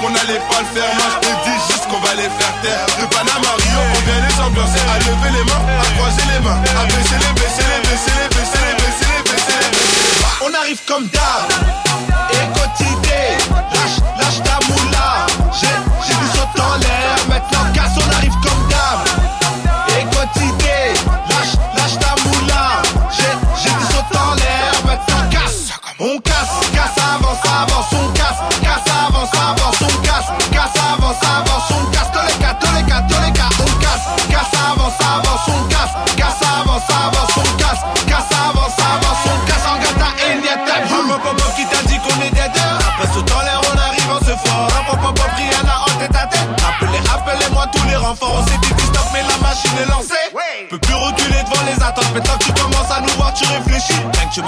qu'on allait pas le faire Moi je te dis juste qu'on va les faire taire De Panama Rio on vient les ambiancer À lever les mains, à croiser les mains À baisser les, baisser les, baisser les, baisser les, baisser les, baisser les, baisser les, baisser les, baisser les. On arrive comme d'hab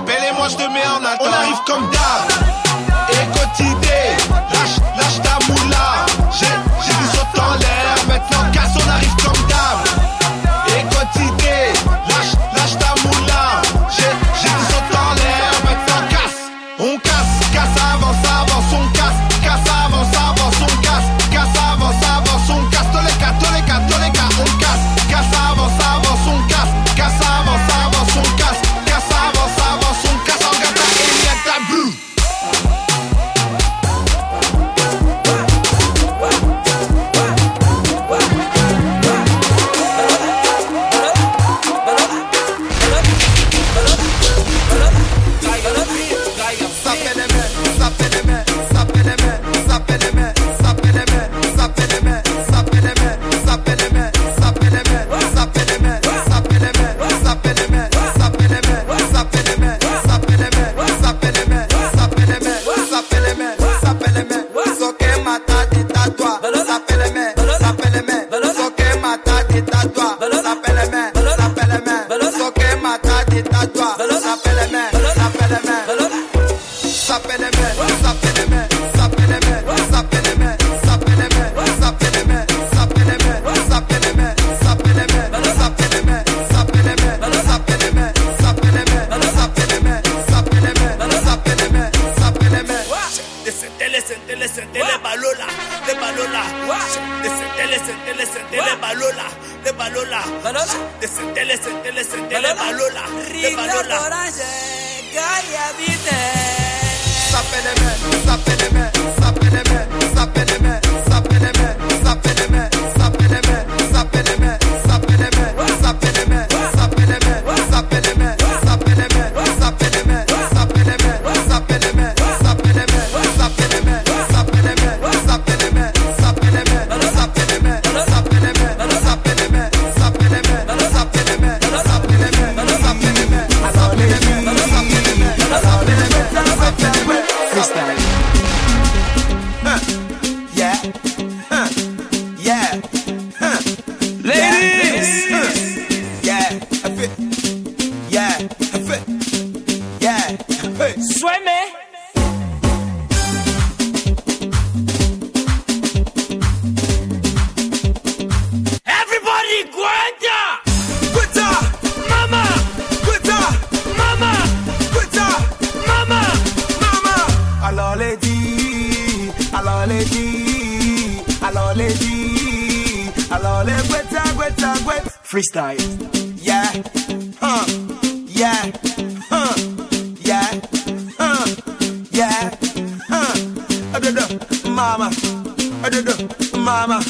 Appelle et moi je te mets en attente. On arrive comme d'hab. Et lâche, lâche ta moula. J'ai des autres en l'air. Maintenant, casse, on arrive comme d'hab. Et lâche, lâche ta moula. J'ai des autres en l'air. Maintenant, casse, on casse, casse, avance. Malola. Descendele, descendele, descendele. Malola. Ricardo Orange, Gaia Vite. Sapeleme, sapeleme, sapeleme. freestyle. already. I'll already wait, wait, wait. Freestyle. Yeah. Huh. Yeah. Huh. Yeah. Huh. Yeah. Huh. Mama. Mama. Mama. Mama.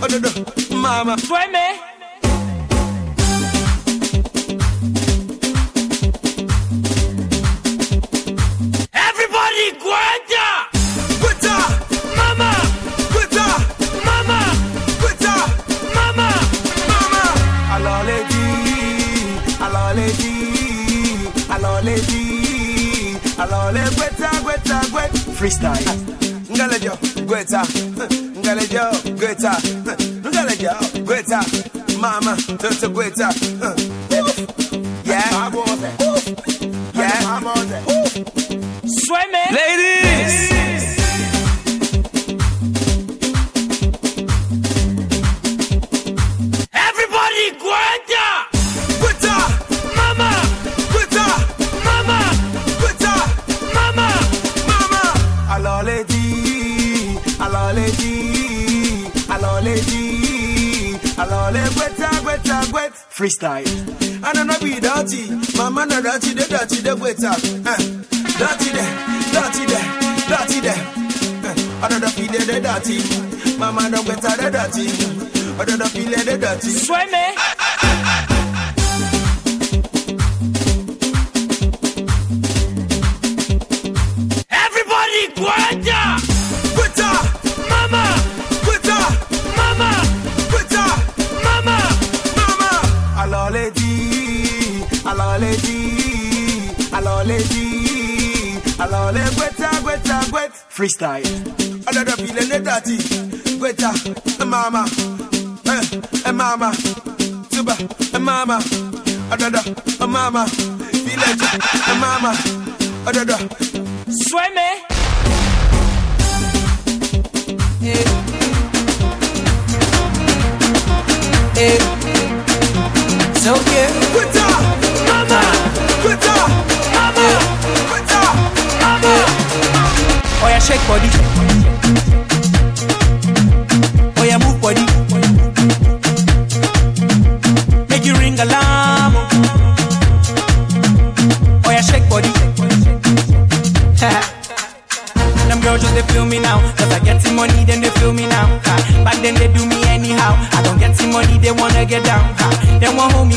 Mama. Mama. Mama. Mama. lady alole gweta gweta gwe freestyle. Ngalejo gweta. Ngalejo gweta. Ngalejo gweta. Mama toto gweta. Yeah. Yeah. Lady freestyle. I don't know be dirty, my man are dirty, they dirty, they wait up. Uh, dirty there, dirty there, dirty there. I don't know feel they dirty, my man are wait up, they dirty. I don't know feel they dirty. Swear me. alọleji alọleji alọle gbẹta gbẹta gbẹt. freestyle. ọ̀dọ̀dọ̀ fìlẹ̀ lẹ́tà tí gbẹta ẹ máa ma ẹ máa ma tuba ẹ mama, ma ọ̀dọ̀dọ̀ ẹ mama, ma fìlẹ̀ jẹ ẹ máa ma ọ̀dọ̀dọ̀. suẹ́mi. Yeah. Yeah. Shake body. Oh yeah, move body. Make you ring alarm. Oh yeah, shake body. Them girls just they feel me now Cause I get some money then they feel me now ha. Back then they do me anyhow I don't get some money they wanna get down. They want hold me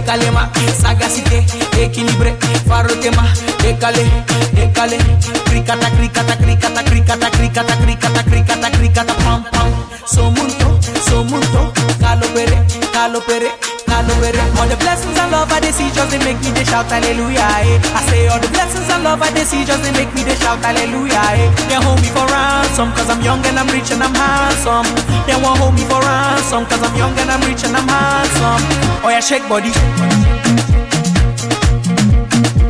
Ah, décalé ma. Sagacité équilibré faro tema décalé décalé. Cricata cricata cricata cricata cricata cricata cricata cricata pam pam. Somunto somunto calo pere calo pere calo all the blessings and love I see just they make me. They shout hallelujah eh. I say all the blessings and love I see just they make me. They shout hallelujah eh. They hold me for ransom cause I'm young and I'm rich and I'm handsome. They won't hold me for ransom cause I'm young and I'm rich and I'm handsome. Oh yeah shake body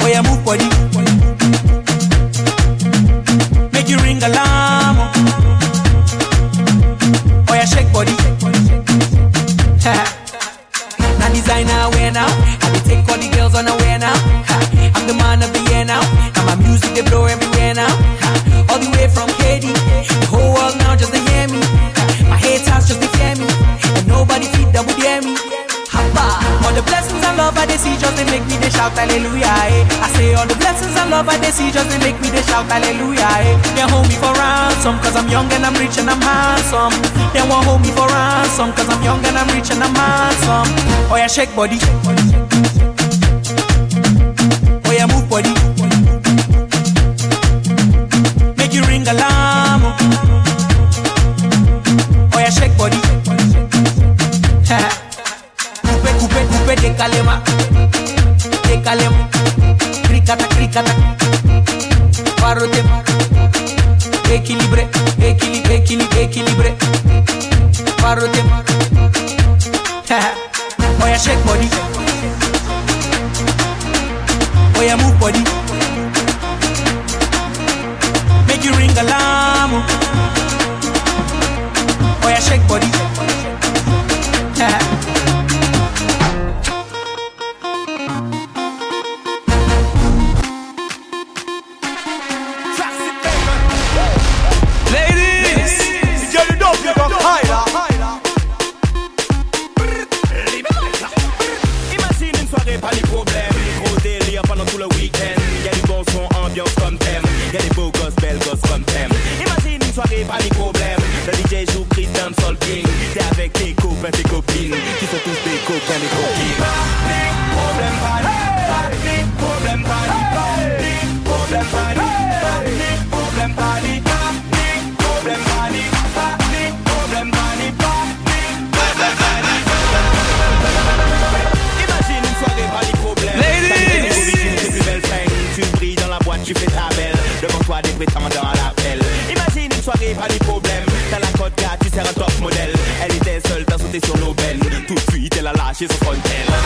Oh yeah move body. Make you ring alarm love they see just they make me they shout hallelujah eh. They hold me for ransom cause I'm young and I'm rich and I'm handsome. They won't hold me for ransom cause I'm young and I'm rich and I'm handsome. Oh yeah shake body. Oh yeah move body Équilibré Équilibré Équilibré Équilibré Parote Oh yeah shake body. Yeah move body. Make you ring alarm. Yeah shake body C'est avec tes copains, tes copines Qui sont tous des copains, des copines. Pas des Problème pas des problèmes, pas des Problème pas des problèmes, pas des problèmes, pas des problèmes, pas Imagine une soirée, pas des problèmes Ladies! Tu brilles dans la boîte, tu fais ta belle. Devant toi, des prétendants. Sauté sur nos bennes. Tout de suite, elle a lâché son.